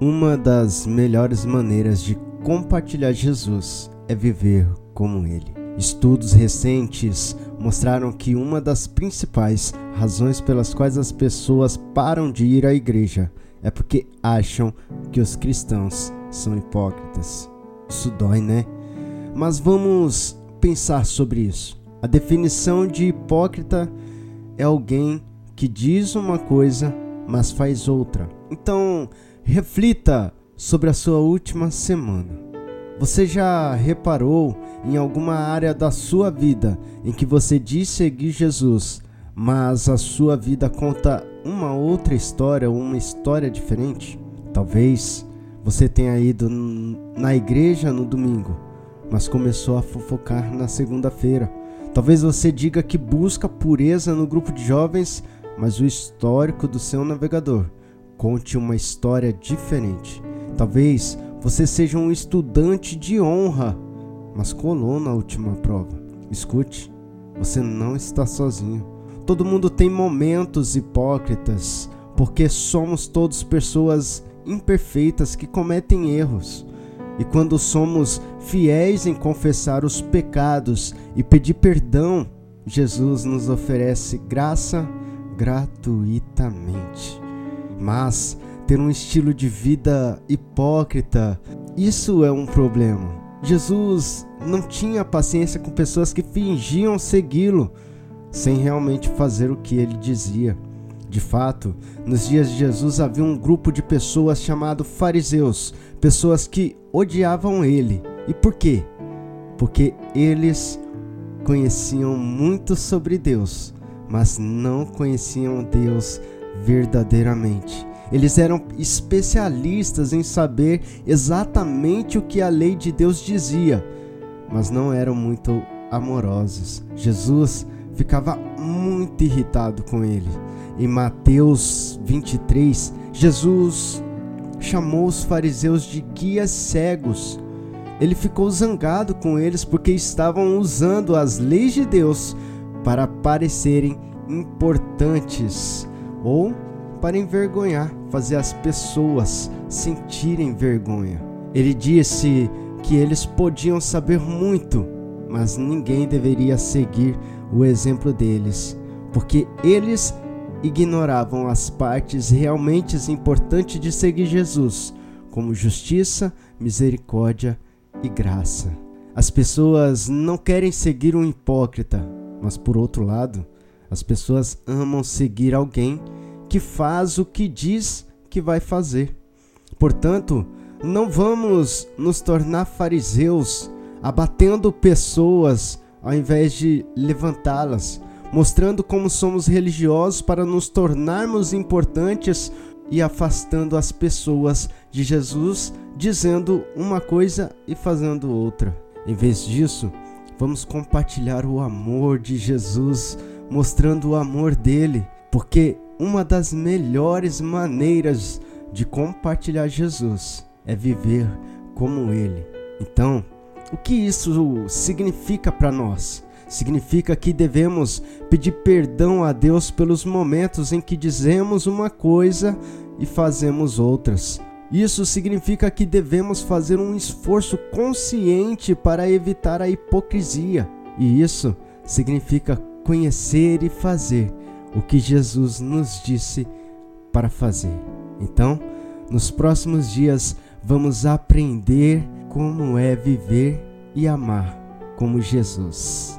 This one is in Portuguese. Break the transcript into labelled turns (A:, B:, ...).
A: Uma das melhores maneiras de compartilhar Jesus é viver como Ele. Estudos recentes mostraram que uma das principais razões pelas quais as pessoas param de ir à igreja é porque acham que os cristãos são hipócritas. Isso dói, né? Mas vamos pensar sobre isso. A definição de hipócrita é alguém que diz uma coisa, mas faz outra. Então, reflita sobre a sua última semana. Você já reparou em alguma área da sua vida em que você diz seguir Jesus, mas a sua vida conta uma outra história, uma história diferente? Talvez você tenha ido na igreja no domingo, mas começou a fofocar na segunda-feira. Talvez você diga que busca pureza no grupo de jovens, mas o histórico do seu navegador conte uma história diferente. Talvez você seja um estudante de honra, mas colou na última prova. Escute, você não está sozinho. Todo mundo tem momentos hipócritas, porque somos todos pessoas imperfeitas que cometem erros. E quando somos fiéis em confessar os pecados e pedir perdão, Jesus nos oferece graça gratuitamente. Mas ter um estilo de vida hipócrita, isso é um problema. Jesus não tinha paciência com pessoas que fingiam segui-lo sem realmente fazer o que ele dizia. De fato, nos dias de Jesus havia um grupo de pessoas chamado fariseus, pessoas que odiavam ele. E por quê? Porque eles conheciam muito sobre Deus, mas não conheciam Deus verdadeiramente. Eles eram especialistas em saber exatamente o que a lei de Deus dizia, mas não eram muito amorosos. Jesus ficava muito irritado com ele. Em Mateus 23, Jesus chamou os fariseus de guias cegos. Ele ficou zangado com eles porque estavam usando as leis de Deus para parecerem importantes ou para envergonhar, fazer as pessoas sentirem vergonha. Ele disse que eles podiam saber muito, mas ninguém deveria seguir o exemplo deles, porque eles ignoravam as partes realmente importantes de seguir Jesus, como justiça, misericórdia e graça. As pessoas não querem seguir um hipócrita, mas por outro lado, as pessoas amam seguir alguém que faz o que diz que vai fazer. Portanto, não vamos nos tornar fariseus, abatendo pessoas ao invés de levantá-las, mostrando como somos religiosos para nos tornarmos importantes e afastando as pessoas de Jesus, dizendo uma coisa e fazendo outra. Em vez disso, vamos compartilhar o amor de Jesus, mostrando o amor dele, porque uma das melhores maneiras de compartilhar Jesus é viver como Ele. Então, o que isso significa para nós? Significa que devemos pedir perdão a Deus pelos momentos em que dizemos uma coisa e fazemos outras. Isso significa que devemos fazer um esforço consciente para evitar a hipocrisia. E isso significa conhecer e fazer o que Jesus nos disse para fazer. Então, nos próximos dias, vamos aprender como é viver e amar como Jesus.